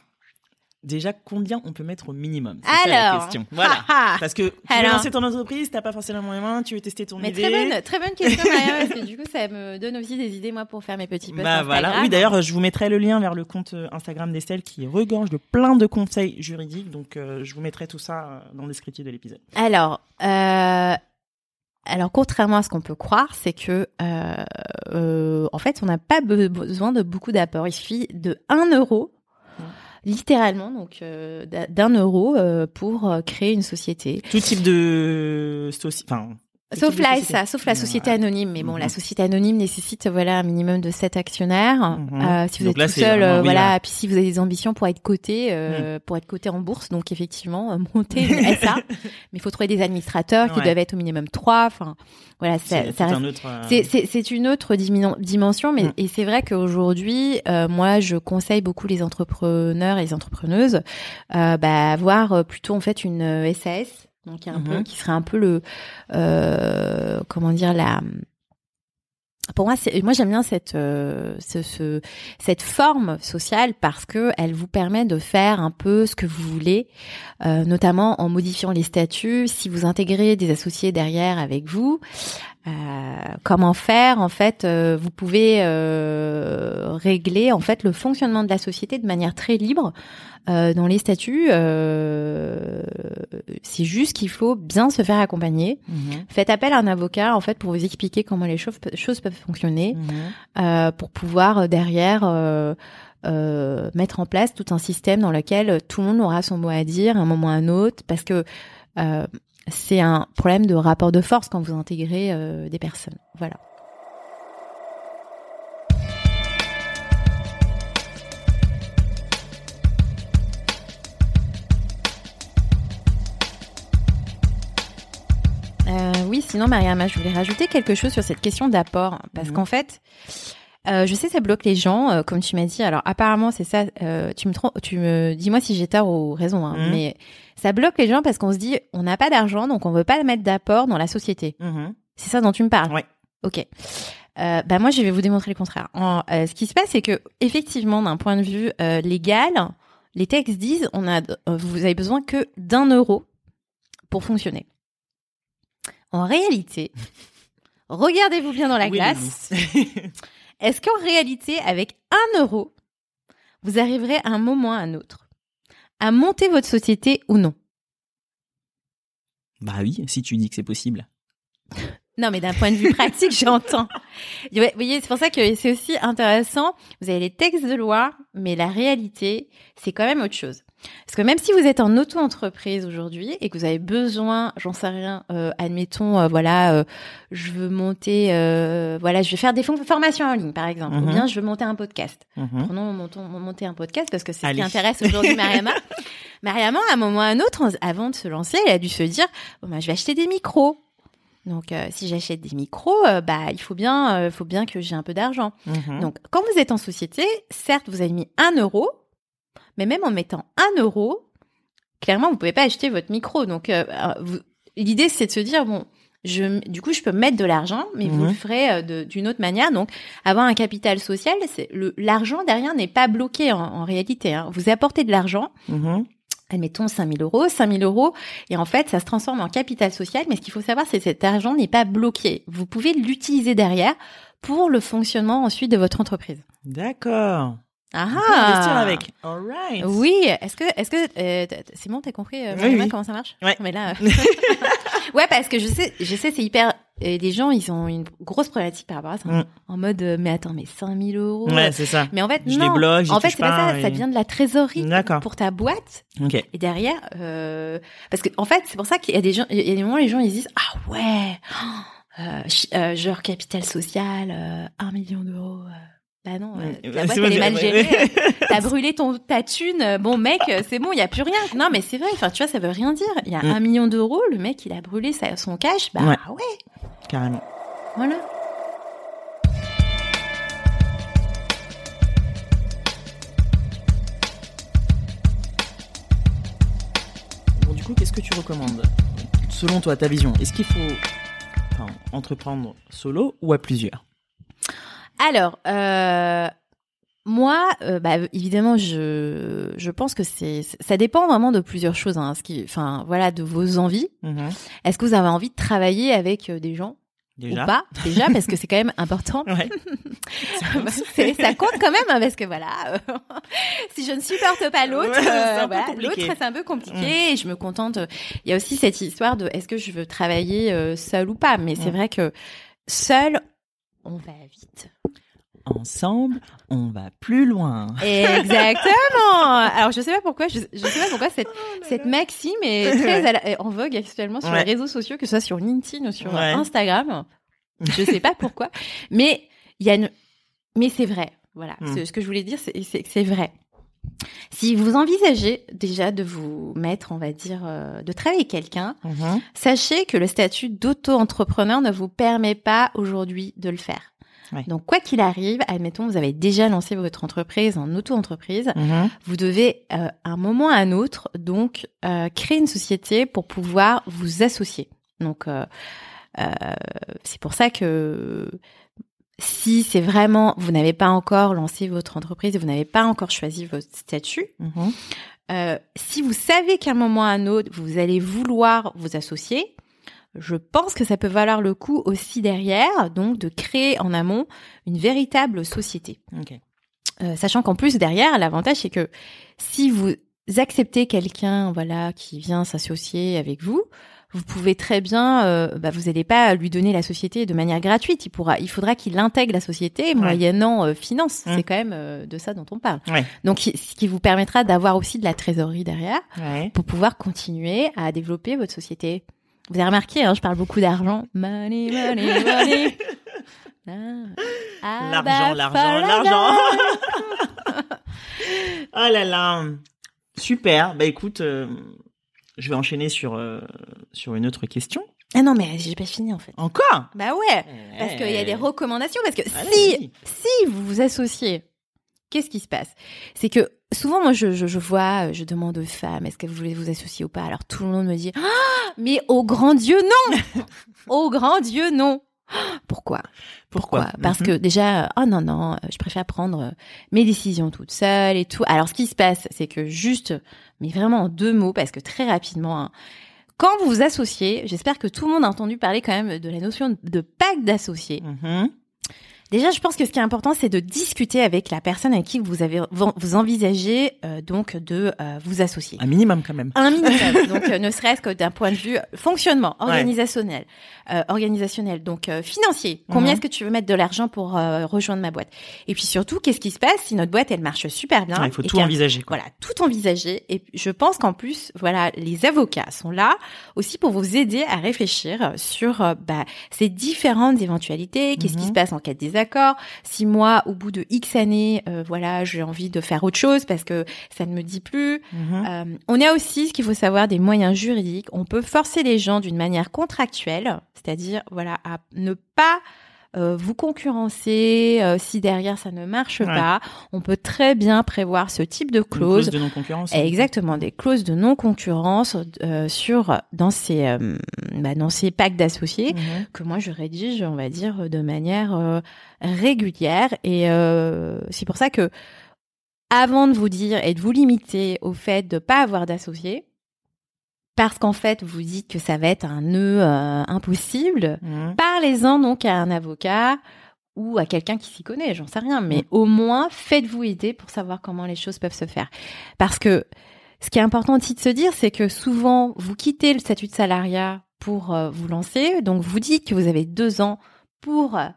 Déjà, combien on peut mettre au minimum? C'est ça la Alors, question. Voilà. haha. Parce que tu veux lancer ton entreprise, t'as pas forcément les moyens, tu veux tester ton Mais idée. très bonne, très bonne question, Maria, parce que du coup, ça me donne aussi des idées, moi, pour faire mes petits posts Bah voilà. Oui, d'ailleurs, je vous mettrai le lien vers le compte euh, Instagram d'Estelle qui regorge de plein de conseils juridiques. Donc, euh, je vous mettrai tout ça euh, dans le descriptif de l'épisode. Alors, euh, alors contrairement à ce qu'on peut croire, c'est que euh, euh, en fait, on n'a pas be- besoin de beaucoup d'apports. Il suffit de 1 euro. Littéralement, donc euh, d'un- euro euh, pour euh, créer une société. Tout type de enfin. Sauf là, ça, sauf la société anonyme. Mais bon, Mhm. la société anonyme nécessite voilà un minimum de 7 actionnaires. Mhm. Euh, si vous Donc êtes là, tout seul, euh, voilà. Puis si vous avez des ambitions pour être coté, euh, pour être coté en bourse, donc effectivement euh, monter une SA. Mais il faut trouver des administrateurs qui Ouais. doivent être au minimum 3 Enfin, voilà, C'est un autre. euh, c'est- une autre dimension, mais Mm. et c'est vrai qu'aujourd'hui, euh, moi, je conseille beaucoup les entrepreneurs et les entrepreneuses euh, bah, avoir plutôt en fait une SAS, donc qui est un peu, Mhm. qui serait un peu le euh, comment dire la pour moi, c'est- moi j'aime bien cette euh, ce, ce- cette forme sociale parce que elle vous permet de faire un peu ce que vous voulez, euh, notamment en modifiant les statuts. Si vous intégrez des associés derrière avec vous, euh, comment faire En fait, euh, vous pouvez euh, régler en fait le fonctionnement de la société de manière très libre. Euh, dans les statuts, euh, c'est juste qu'il faut bien se faire accompagner. mhm, Faites appel à un avocat en fait pour vous expliquer comment les choses, choses peuvent fonctionner, mhm. euh, pour pouvoir derrière euh, euh, mettre en place tout un système dans lequel tout le monde aura son mot à dire à un moment ou à un autre, parce que euh, c'est un problème de rapport de force quand vous intégrez euh, des personnes. Voilà. Euh, oui, sinon, Mariama, je voulais rajouter quelque chose sur cette question d'apport. Parce Mhm. qu'en fait, euh, je sais, ça bloque les gens, euh, comme tu m'as dit. Alors, apparemment, c'est ça. euh, tu me trompes, tu me dis-moi si j'ai tort ou raison. hein, Mhm. Mais ça bloque les gens parce qu'on se dit, on n'a pas d'argent, donc on veut pas mettre d'apport dans la société. Mhm. C'est ça dont tu me parles. Ouais. Ok. Bah moi, je vais vous démontrer le contraire. En- ce qui se passe, c'est que effectivement, d'un point de vue légal, les textes disent, on a, vous avez besoin que d'un euro pour fonctionner. En réalité, regardez-vous bien dans la Oui, glace. Est-ce qu'en réalité, avec un euro, vous arriverez à un moment ou à un autre à monter votre société ou non? Bah oui, si tu dis que c'est possible. Non, mais d'un point de vue pratique, j'entends. Vous voyez, c'est pour ça que c'est aussi intéressant. Vous avez les textes de loi, mais la réalité, c'est quand même autre chose. Parce que même si vous êtes en auto-entreprise aujourd'hui et que vous avez besoin, j'en sais rien, euh, admettons, euh, voilà, euh, je veux monter, euh, voilà, je vais faire des formations en ligne, par exemple, ou Mhm. bien je veux monter un podcast. Mhm. Prenons montons, monter un podcast parce que c'est ce qui intéresse aujourd'hui Mariama. Mariama, à un moment ou à un autre, avant de se lancer, elle a dû se dire, bon, bah, je vais acheter des micros. Donc, euh, si j'achète des micros, euh, bah, il faut bien, euh, faut bien que j'ai un peu d'argent. Mhm. Donc, quand vous êtes en société, certes, vous avez mis un euro, mais même en mettant un euro, clairement, vous pouvez pas acheter votre micro. Donc, vous- l'idée, c'est de se dire, bon, je, du coup, je peux mettre de l'argent, mais vous Mhm. le ferez d'une autre manière. Donc, avoir un capital social, c'est l'argent derrière n'est pas bloqué en, en réalité. hein. Vous apportez de l'argent, Mhm. Admettons 5000 euros, 5000 euros, et en fait, ça se transforme en capital social. Mais ce qu'il faut savoir, c'est que cet argent n'est pas bloqué. Vous pouvez l'utiliser derrière pour le fonctionnement ensuite de votre entreprise. D'accord. Ah investir avec. All right. Oui, est-ce que, est-ce que, euh, c'est bon, t'as compris, euh, Oui, Mariama, oui. comment ça marche? Ouais. Mais là, euh, ouais, parce que je sais, je sais, c'est hyper. Euh, les gens, ils ont une grosse problématique par rapport à ça. Mm. En mode, euh, mais attends, mais 5000 euros. Ouais, c'est ça. Mais en fait, Je non. les bloque, en fait, c'est pas, ça. et- Ça vient de la trésorerie pour ta boîte. Ok. Et derrière, euh, parce que en fait, c'est pour ça qu'il y a des gens, il y a des moments, les gens ils disent ah ouais, euh, ch- euh, genre capital social, euh, un million d'euros. Bah non, euh, Ouais, c'est boîte elle est mal gérée. euh, T'as brûlé ton ta thune. euh, Bon mec, c'est bon, il y a plus rien. Non mais c'est vrai. Enfin tu vois, ça veut rien dire. Il y a Mm. un million d'euros, le mec il a brûlé sa- son cash. Bah Ouais. ouais, Carrément. voilà. Bon, du coup, qu'est-ce que tu recommandes Selon toi, ta vision, est-ce qu'il faut enfin, entreprendre solo ou à plusieurs? Alors, euh, moi, euh, bah, évidemment, je, je pense que c'est, ça dépend vraiment de plusieurs choses. Hein, ce qui, enfin, voilà, de vos envies. Mhm. Est-ce que vous avez envie de travailler avec euh, des gens Déjà. ou pas? Déjà, parce que c'est quand même important. Ouais. Ça compte quand même, hein, parce que voilà, euh, si je ne supporte pas l'autre, Ouais, euh, voilà, l'autre c'est un peu compliqué. Et je me contente. Il y a aussi cette histoire de est-ce que je veux travailler euh, seul ou pas? Mais c'est Mm. vrai que seul, on va vite. Ensemble, on va plus loin. Exactement. Alors je sais pas pourquoi, je, je sais pas pourquoi cette cette maxime est très la- est en vogue actuellement sur Ouais. les réseaux sociaux, que ce soit sur LinkedIn ou sur Ouais. Instagram. Je sais pas pourquoi, mais il y a une, mais c'est vrai. Voilà. Hmm. Ce, ce que je voulais dire, c'est c'est que c'est vrai. Si vous envisagez déjà de vous mettre, on va dire, euh, de travailler avec quelqu'un, Mhm. sachez que le statut d'auto-entrepreneur ne vous permet pas aujourd'hui de le faire. Donc, quoi qu'il arrive, admettons, vous avez déjà lancé votre entreprise en auto-entreprise, Mhm. vous devez, euh, à un moment ou à un autre, donc, euh, créer une société pour pouvoir vous associer. Donc, euh, euh, c'est pour ça que si c'est vraiment, vous n'avez pas encore lancé votre entreprise et vous n'avez pas encore choisi votre statut, Mhm. euh, si vous savez qu'à un moment ou à un autre, vous allez vouloir vous associer, je pense que ça peut valoir le coup aussi derrière, donc de créer en amont une véritable société. Euh, sachant qu'en plus derrière, l'avantage c'est que si vous acceptez quelqu'un, voilà, qui vient s'associer avec vous, vous pouvez très bien, euh, bah, vous n'allez pas lui donner la société de manière gratuite. Il pourra, il faudra qu'il intègre la société moyennant euh, finance. Mm. C'est quand même euh, de ça dont on parle. Ouais. Donc, ce qui vous permettra d'avoir aussi de la trésorerie derrière Ouais. pour pouvoir continuer à développer votre société. Vous avez remarqué, hein, je parle beaucoup d'argent. Money, money, money. Ah, L'argent, bah, l'argent, l'argent. oh là là. Super. Bah écoute, euh, je vais enchaîner sur, euh, sur une autre question. Ah non, mais j'ai pas fini en fait. Encore? Bah ouais, parce qu'il y a des recommandations. Parce que si, si vous vous associez, qu'est-ce qui se passe? C'est que souvent, moi, je, je, je vois, je demande aux femmes, est-ce que vous voulez vous associer ou pas? Alors tout le monde me dit, ah, mais au grand Dieu, non! Au grand Dieu, non Pourquoi? Pourquoi? Parce Mhm. que déjà, oh non, non, euh, je préfère prendre euh, mes décisions toute seule et tout. Alors, ce qui se passe, c'est que juste, mais vraiment en deux mots, parce que très rapidement, hein, quand vous vous associez, j'espère que tout le monde a entendu parler quand même de la notion de pacte d'associés. Mhm. Déjà, je pense que ce qui est important, c'est de discuter avec la personne avec qui vous avez vous envisagez euh, donc de euh, vous associer. Un minimum quand même. Un minimum, donc euh, ne serait-ce que d'un point de vue fonctionnement, Ouais. organisationnel, euh, organisationnel, donc euh, financier. Combien Mhm. est-ce que tu veux mettre de l'argent pour euh, rejoindre ma boîte? Et puis surtout, qu'est-ce qui se passe si notre boîte elle marche super bien il faut tout envisager. Quoi. voilà, tout envisager. Et je pense qu'en plus, voilà, les avocats sont là aussi pour vous aider à réfléchir sur euh, bah, ces différentes éventualités. Qu'est-ce qui Mhm. se passe en cas de désaccord? Si moi, au bout de X années, euh, voilà, j'ai envie de faire autre chose parce que ça ne me dit plus. Mhm. Euh, on a aussi, ce qu'il faut savoir, des moyens juridiques. On peut forcer les gens d'une manière contractuelle, c'est-à-dire, voilà, à ne pas euh, vous concurrencer euh, si derrière ça ne marche Ouais. pas. On peut très bien prévoir ce type de Une clause. de non-concurrence. Exactement, des clauses de non-concurrence euh, sur dans ces bah, dans ces packs d'associés Mhm. que moi je rédige, on va dire, de manière euh, régulière. Et euh, c'est pour ça que avant de vous dire et de vous limiter au fait de pas avoir d'associés, parce qu'en fait vous dites que ça va être un nœud euh, impossible, Mhm. parlez-en donc à un avocat ou à quelqu'un qui s'y connaît, j'en sais rien, mais Mm. au moins faites-vous aider pour savoir comment les choses peuvent se faire. Parce que ce qui est important aussi de se dire, c'est que souvent vous quittez le statut de salariat pour euh, vous lancer, donc vous dites que vous avez deux ans pour euh,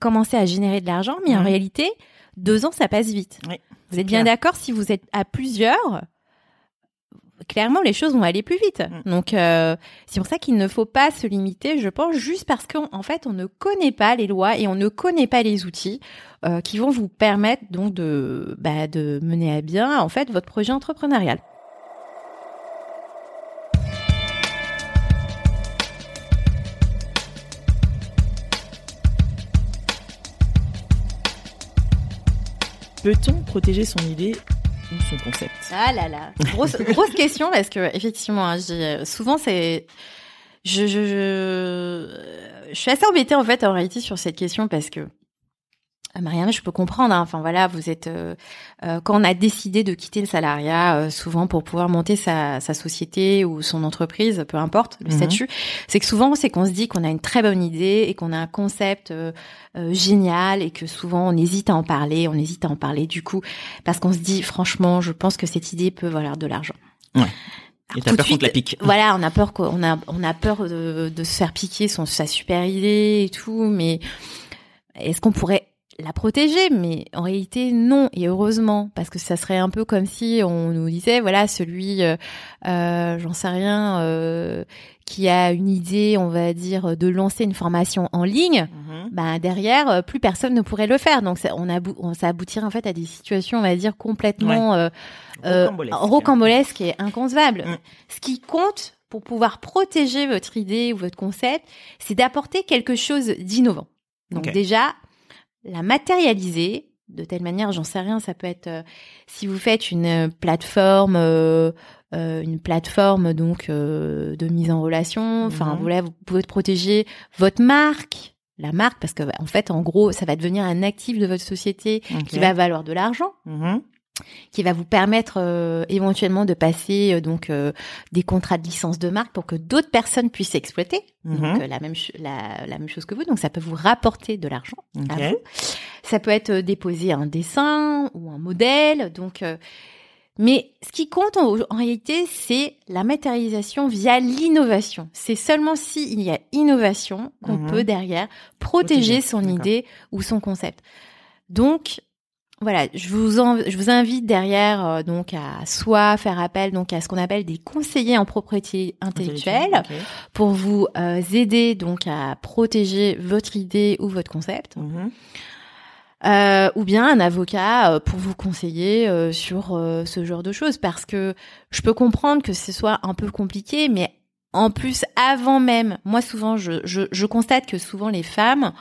commencer à générer de l'argent, mais en réalité, deux ans ça passe vite. Oui, vous êtes bien d'accord? Si vous êtes à plusieurs clairement les choses vont aller plus vite. Mm. Donc euh, c'est pour ça qu'il ne faut pas se limiter, je pense, juste parce qu'en en fait on ne connaît pas les lois et on ne connaît pas les outils euh, qui vont vous permettre donc de bah, de mener à bien en fait votre projet entrepreneurial. Peut-on protéger son idée ou son concept? Ah là là, grosse question parce que effectivement, hein, j'ai souvent c'est je je suis assez embêtée en fait en réalité sur cette question parce que ah, Marianne, je peux comprendre. Hein. Enfin voilà, vous êtes euh, euh, quand on a décidé de quitter le salariat, euh, souvent pour pouvoir monter sa, sa, société ou son entreprise, peu importe le mhm. statut, c'est que souvent c'est qu'on se dit qu'on a une très bonne idée et qu'on a un concept génial et que souvent on hésite à en parler, on hésite à en parler du coup parce qu'on se dit franchement, je pense que cette idée peut valoir de l'argent. Ouais. Et t'as peur qu'on te la pique. Voilà, on a peur qu'on a on a peur de, de se faire piquer son sa super idée et tout, mais est-ce qu'on pourrait la protéger, mais en réalité non, et heureusement, parce que ça serait un peu comme si on nous disait, voilà, celui, euh, euh j'en sais rien, euh, qui a une idée, on va dire, de lancer une formation en ligne, ben derrière, euh, plus personne ne pourrait le faire. Donc ça, on, on ça aboutirait en fait à des situations, on va dire, complètement euh, rocambolesques et inconcevables. Mm. Ce qui compte pour pouvoir protéger votre idée ou votre concept, c'est d'apporter quelque chose d'innovant. Donc déjà, la matérialiser de telle manière, j'en sais rien, ça peut être euh, si vous faites une euh, plateforme, euh, une plateforme donc de mise en relation. Enfin, mhm. vous, vous pouvez protéger votre marque, la marque, parce que en fait, en gros, ça va devenir un actif de votre société qui va valoir de l'argent. Mhm qui va vous permettre euh, éventuellement de passer euh, donc euh, des contrats de licence de marque pour que d'autres personnes puissent exploiter. Donc, mhm. la même la, la, même chose que vous. Donc ça peut vous rapporter de l'argent à vous. Ça peut être déposer un dessin ou un modèle. Donc mais ce qui compte en, réalité c'est la matérialisation via l'innovation. C'est seulement s'il y a innovation qu'on mhm. peut derrière protéger son idée ou son concept. Donc voilà, je vous, je vous invite derrière euh, donc à soit faire appel donc à ce qu'on appelle des conseillers en propriété intellectuelle pour vous euh, aider donc à protéger votre idée ou votre concept. Mhm. Euh, ou bien un avocat pour vous conseiller sur ce genre de choses parce que je peux comprendre que ce soit un peu compliqué mais en plus avant même moi souvent je, je, je constate que souvent les femmes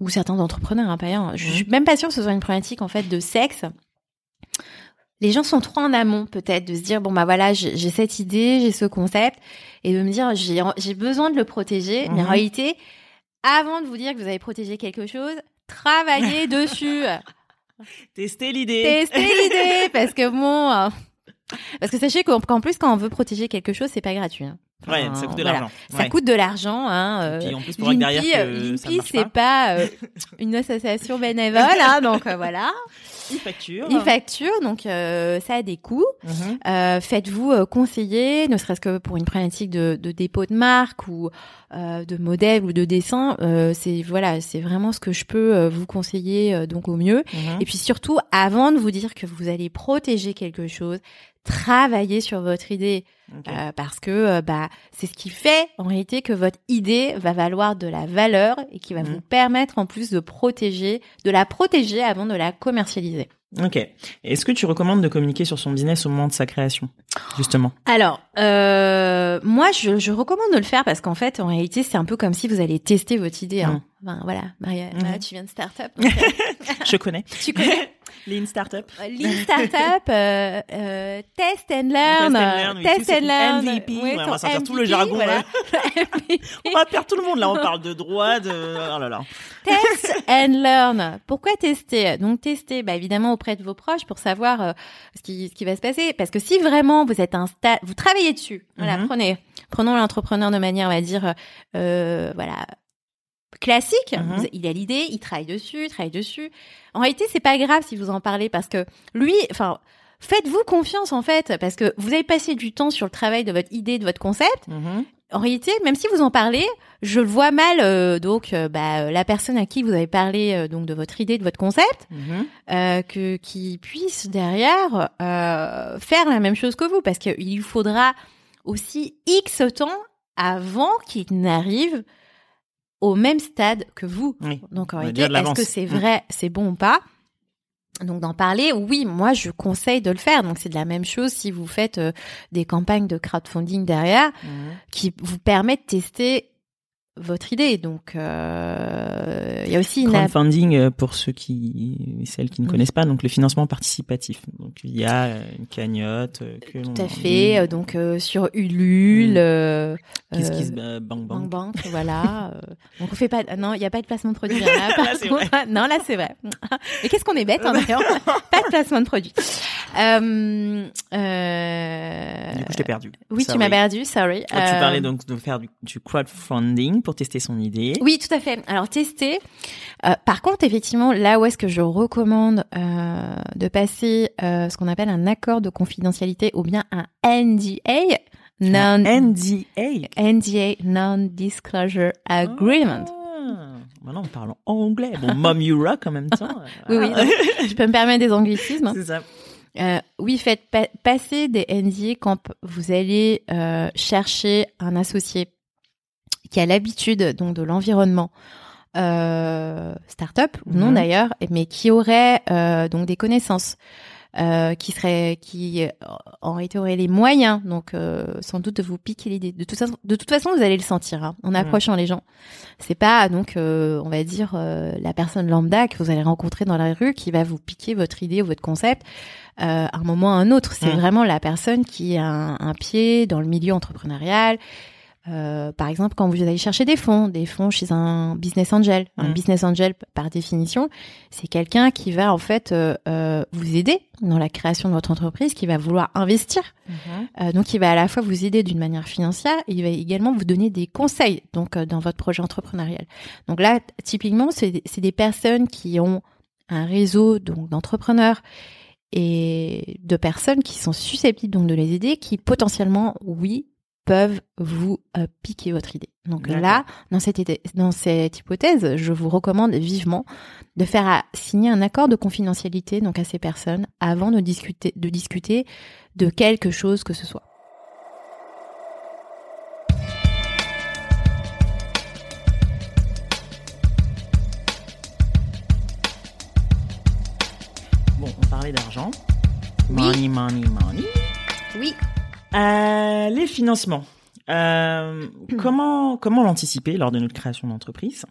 ou certains entrepreneurs, hein, pas Je suis même pas sûre que ce soit une problématique en fait de sexe. Les gens sont trop en amont peut-être de se dire bon bah voilà j'ai cette idée, j'ai ce concept et de me dire j'ai besoin de le protéger. Mais en mhm. réalité, avant de vous dire que vous avez protégé quelque chose, travaillez dessus. Testez l'idée. Testez l'idée parce que bon, euh, parce que sachez qu'en plus quand on veut protéger quelque chose, c'est pas gratuit. Hein. Ouais, ça coûte de l'argent. Ça coûte de l'argent. Hein, euh, en plus, pour derrière L'INPI, c'est pas, euh, une association bénévole, hein, donc euh, voilà. Il facture. Il facture, donc euh, ça a des coûts. Mhm. Faites-vous conseiller, ne serait-ce que pour une problématique de, de, dépôt de marque ou de modèle ou de dessin. c'est voilà, c'est vraiment ce que je peux vous conseiller donc au mieux. Mhm. Et puis surtout, avant de vous dire que vous allez protéger quelque chose, travailler sur votre idée euh, parce que euh, bah c'est ce qui fait en réalité que votre idée va valoir de la valeur et qui va mhm. vous permettre en plus de protéger, de la protéger avant de la commercialiser. Ok. Est-ce que tu recommandes de communiquer sur son business au moment de sa création, justement? Alors, euh, moi, je, je, recommande de le faire parce qu'en fait, en réalité, c'est un peu comme si vous allez tester votre idée. Hein. Ben, voilà, Maria, mhm. tu viens de start-up. je connais. Tu connais? Lean Startup. Euh, Lean Startup, euh, euh, Test and Learn. Test and Learn. MVP. on va sortir tout le jargon. on va perdre tout le monde là. On parle de droit, de. Oh là là. Test and Learn. Pourquoi tester? Donc tester, bah, évidemment auprès de vos proches pour savoir euh, ce, qui, ce qui va se passer. Parce que si vraiment vous êtes un vous travaillez dessus. Voilà, mhm. prenez, prenons l'entrepreneur de manière, on va dire, euh, voilà, classique. Mhm. Il a l'idée, il travaille dessus, il travaille dessus. En réalité, c'est pas grave si vous en parlez parce que lui, enfin, faites-vous confiance en fait parce que vous avez passé du temps sur le travail de votre idée, de votre concept. Mhm. En réalité, même si vous en parlez, je le vois mal. Euh, donc, euh, bah, euh, la personne à qui vous avez parlé donc de votre idée, de votre concept, mhm. que qui puisse derrière faire la même chose que vous, parce qu'il faudra aussi X temps avant qu'il n'arrive au même stade que vous. Donc en réalité, est-ce que c'est mm. vrai, c'est bon ou pas? Donc d'en parler, oui, moi je conseille de le faire. Donc c'est de la même chose si vous faites euh, des campagnes de crowdfunding derrière mm. qui vous permettent de tester votre idée. Donc euh, il y a aussi une crowdfunding euh, pour ceux qui celles qui ne connaissent pas donc le financement participatif. Donc il y a une cagnotte que Tout à fait. Donc sur Ulule. Qu'est-ce qui se bang bang bang voilà. donc on fait pas non, il n'y a pas de placement de produit là, non, là c'est vrai. Et qu'est-ce qu'on est bête hein, d'ailleurs. pas de placement de produit. Euh, euh... Du coup, je t'ai perdu. Oui, tu m'as perdu, sorry. tu parlais euh, donc de faire du, crowdfunding pour tester son idée. Oui, tout à fait. Alors, tester. Euh, par contre, effectivement, là où est-ce que je recommande euh, de passer ce qu'on appelle un accord de confidentialité ou bien un NDA, non NDA NDA non-disclosure agreement. Ah, maintenant, on parle en anglais. Bon, mom you rock en même temps. oui, oui. je peux me permettre des anglicismes. C'est ça. Euh, oui, faites passer des NDA quand vous allez euh, chercher un associé qui a l'habitude donc de l'environnement euh, startup ou non mhm. d'ailleurs, mais qui aurait euh, donc des connaissances euh, qui serait qui en réalité aurait les moyens donc euh, sans doute de vous piquer l'idée. De toute façon de toute façon vous allez le sentir hein, en approchant les gens. C'est pas donc euh, on va dire la personne lambda que vous allez rencontrer dans la rue qui va vous piquer votre idée ou votre concept à un moment ou à un autre. C'est vraiment la personne qui a un, pied dans le milieu entrepreneurial euh, par exemple, quand vous allez chercher des fonds, des fonds chez un business angel, un mmh. business angel par définition, c'est quelqu'un qui va en fait euh, euh, vous aider dans la création de votre entreprise, qui va vouloir investir. Mmh. donc, il va à la fois vous aider d'une manière financière, et il va également vous donner des conseils donc dans votre projet entrepreneurial. Donc là, typiquement, c'est des personnes qui ont un réseau donc d'entrepreneurs et de personnes qui sont susceptibles donc de les aider, qui potentiellement, oui, peuvent vous euh, piquer votre idée. Donc là, dans cette, dans cette hypothèse, je vous recommande vivement de faire à, signer un accord de confidentialité donc à ces personnes avant de discuter, de discuter de quelque chose que ce soit. Bon, on parlait d'argent. Money, money, money. Oui. Euh, les financements. Euh, comment comment l'anticiper lors de notre création d'entreprise?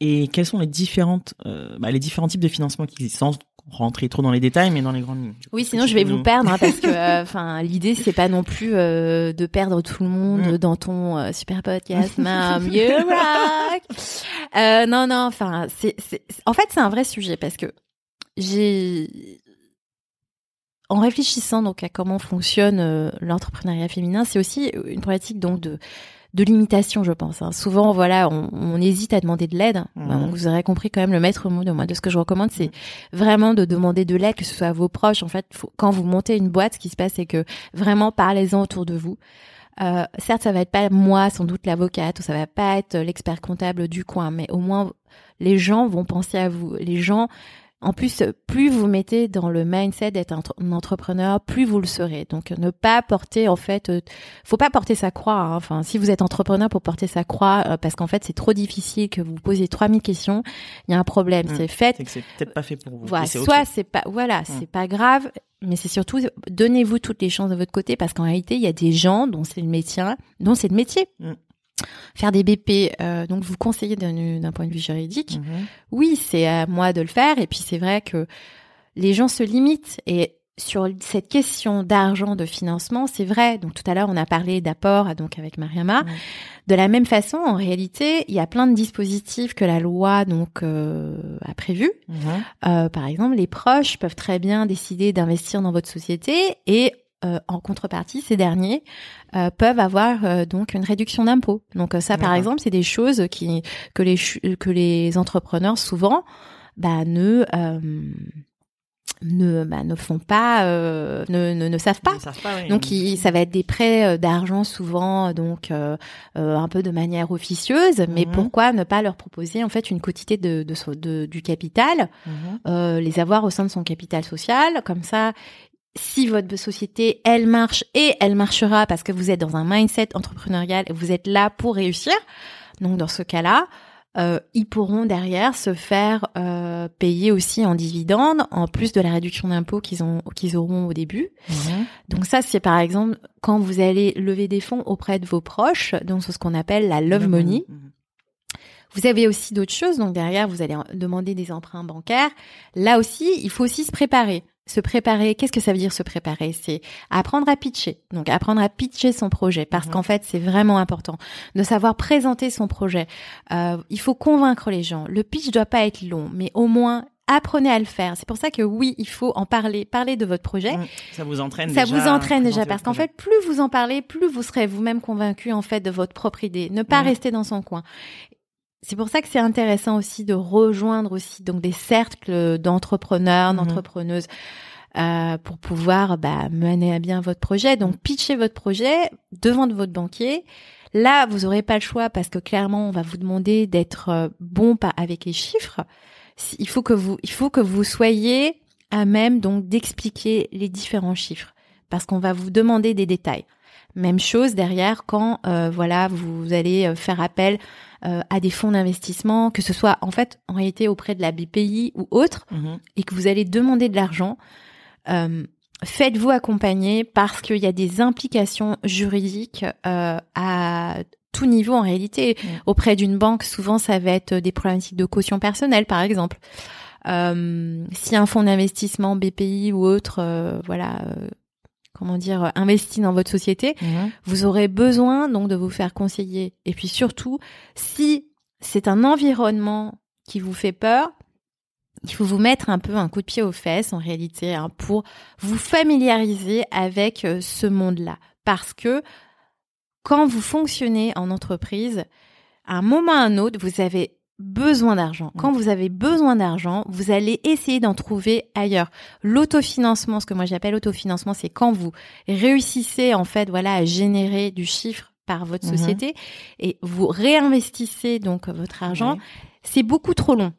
Et quels sont les différentes euh, bah, les différents types de financement qui existent? Sans rentrer trop dans les détails mais dans les grandes lignes. Oui, sinon je vais vous perdre hein, parce que euh, enfin l'idée c'est pas non plus euh, de perdre tout le monde mm. dans ton super podcast Mom You Rock. non non, enfin c'est en fait c'est un vrai sujet parce que j'ai en réfléchissant donc à comment fonctionne euh, l'entrepreneuriat féminin, c'est aussi une problématique donc de de limitation, je pense. Hein. Souvent, voilà, on, on, hésite à demander de l'aide. Mmh. vous aurez compris quand même le maître mot de moi de ce que je recommande, c'est vraiment de demander de l'aide, que ce soit à vos proches. En fait, quand vous montez une boîte, ce qui se passe, c'est que vraiment parlez-en autour de vous. Euh, certes, ça va être pas moi, sans doute l'avocate, ou ça va pas être l'expert comptable du coin, mais au moins les gens vont penser à vous. Les gens en plus, plus vous mettez dans le mindset d'être un entrepreneur, plus vous le serez. Donc, ne pas porter, en fait, euh, faut pas porter sa croix. Hein. Enfin, si vous êtes entrepreneur pour porter sa croix, euh, parce qu'en fait, c'est trop difficile que vous posiez 3000 questions, il y a un problème. Mmh. C'est fait. C'est peut-être pas fait pour vous. Voilà. Soit c'est pas, voilà, mmh. c'est pas grave, mais c'est surtout donnez-vous toutes les chances de votre côté, parce qu'en réalité, il y a des gens dont c'est le métier, dont c'est le métier. Mmh faire des BP, euh, donc vous conseillez d'un point de vue juridique, mhm. oui, c'est à moi de le faire. Et puis c'est vrai que les gens se limitent. Et sur cette question d'argent, de financement, c'est vrai. Donc tout à l'heure, on a parlé d'apport, donc avec Mariama. De la même façon, en réalité, il y a plein de dispositifs que la loi donc euh, a prévus. Mhm. Euh, par exemple, les proches peuvent très bien décider d'investir dans votre société et euh, en contrepartie, ces derniers euh, peuvent avoir euh, donc une réduction d'impôts. Donc ça, par exemple, c'est des choses qui que les que les entrepreneurs souvent bah, ne ne bah, ne font pas ne, ne, ne savent pas, donc ça va être des prêts d'argent souvent donc un peu de manière officieuse mais mhm. pourquoi ne pas leur proposer en fait une quotité de, de, du capital mhm. les avoir au sein de son capital social? Comme ça si votre société, elle marche et elle marchera parce que vous êtes dans un mindset entrepreneurial et vous êtes là pour réussir, donc dans ce cas-là, euh, ils pourront derrière se faire euh, payer aussi en dividendes, en plus de la réduction d'impôts qu'ils ont qu'ils auront au début. Donc ça, c'est par exemple quand vous allez lever des fonds auprès de vos proches, donc c'est ce qu'on appelle la love money. Mhm Vous avez aussi d'autres choses. Donc derrière, vous allez demander des emprunts bancaires. Là aussi, il faut aussi se préparer. Se préparer, qu'est-ce que ça veut dire se préparer? C'est apprendre à pitcher. Donc apprendre à pitcher son projet parce mhm. qu'en fait c'est vraiment important de savoir présenter son projet. Euh, il faut convaincre les gens. Le pitch doit pas être long, mais au moins apprenez à le faire. C'est pour ça que oui, il faut en parler, parler de votre projet. Ça vous entraîne ça déjà. Ça vous entraîne déjà parce qu'en fait, plus vous en parlez, plus vous serez vous-même convaincu en fait de votre propre idée. Ne pas mmh. rester dans son coin. C'est pour ça que c'est intéressant aussi de rejoindre aussi donc des cercles d'entrepreneurs, mmh. d'entrepreneuses. Euh, pour pouvoir bah, mener à bien votre projet. Donc, pitcher votre projet devant votre banquier. Là, vous n'aurez pas le choix parce que clairement, on va vous demander d'être euh, bon avec les chiffres il faut que vous, il faut que vous soyez à même donc d'expliquer les différents chiffres parce qu'on va vous demander des détails. Même chose derrière quand euh, voilà vous allez euh, faire appel euh, à des fonds d'investissement, que ce soit en fait en réalité auprès de la BPI ou autre, mhm. et que vous allez demander de l'argent. Faites-vous accompagner parce qu'il y a des implications juridiques à tout niveau en réalité. Auprès d'une banque, souvent ça va être des problématiques de caution personnelle, par exemple. Euh, si un fonds d'investissement BPI ou autre, euh, voilà, euh, comment dire, investit dans votre société, mm-hmm. vous aurez besoin donc de vous faire conseiller. Et puis surtout, si c'est un environnement qui vous fait peur, il faut vous mettre un peu un coup de pied aux fesses en réalité hein, pour vous familiariser avec ce monde-là. Parce que quand vous fonctionnez en entreprise, à un moment ou à un autre, vous avez besoin d'argent. Quand vous avez besoin d'argent, vous allez essayer d'en trouver ailleurs. L'autofinancement, ce que moi j'appelle autofinancement, c'est quand vous réussissez en fait, voilà, à générer du chiffre par votre mhm. société et vous réinvestissez donc votre argent. C'est beaucoup trop long.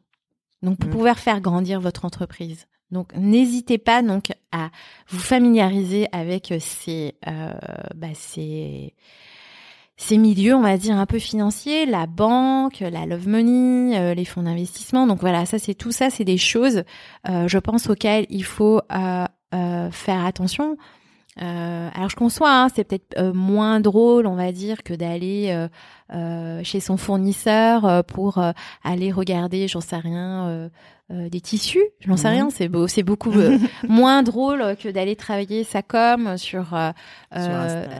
Donc pour mhm. pouvoir faire grandir votre entreprise. Donc n'hésitez pas donc à vous familiariser avec ces, euh, bah, ces ces milieux, on va dire un peu financiers, la banque, la love money, euh, les fonds d'investissement. Donc voilà, ça c'est tout ça, c'est des choses, euh, je pense auxquelles il faut euh, faire attention. Alors je conçois, hein, c'est peut-être moins drôle, on va dire, que d'aller chez son fournisseur pour aller regarder, j'en sais rien euh, des tissus, je n'en sais mhm. rien, c'est beau, c'est beaucoup euh, moins drôle que d'aller travailler sa com sur euh,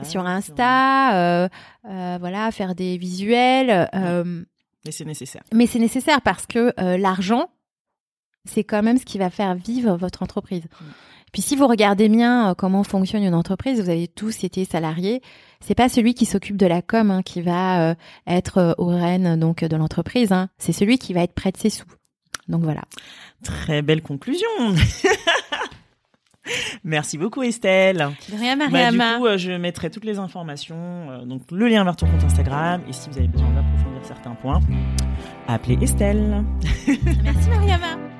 sur Insta, voilà, faire des visuels. mais c'est nécessaire. Mais c'est nécessaire parce que l'argent, c'est quand même ce qui va faire vivre votre entreprise. Mm. Puis si vous regardez bien comment fonctionne une entreprise, vous avez tous été salariés. C'est pas celui qui s'occupe de la com hein, qui va être au rênes donc de l'entreprise. Hein. C'est celui qui va être près de ses sous. Donc voilà. Très belle conclusion. Merci beaucoup Estelle. De rien Mariama. Bah, du coup, euh, je mettrai toutes les informations, euh, donc le lien vers ton compte Instagram. Et si vous avez besoin d'approfondir certains points, appelez Estelle. Merci Mariama.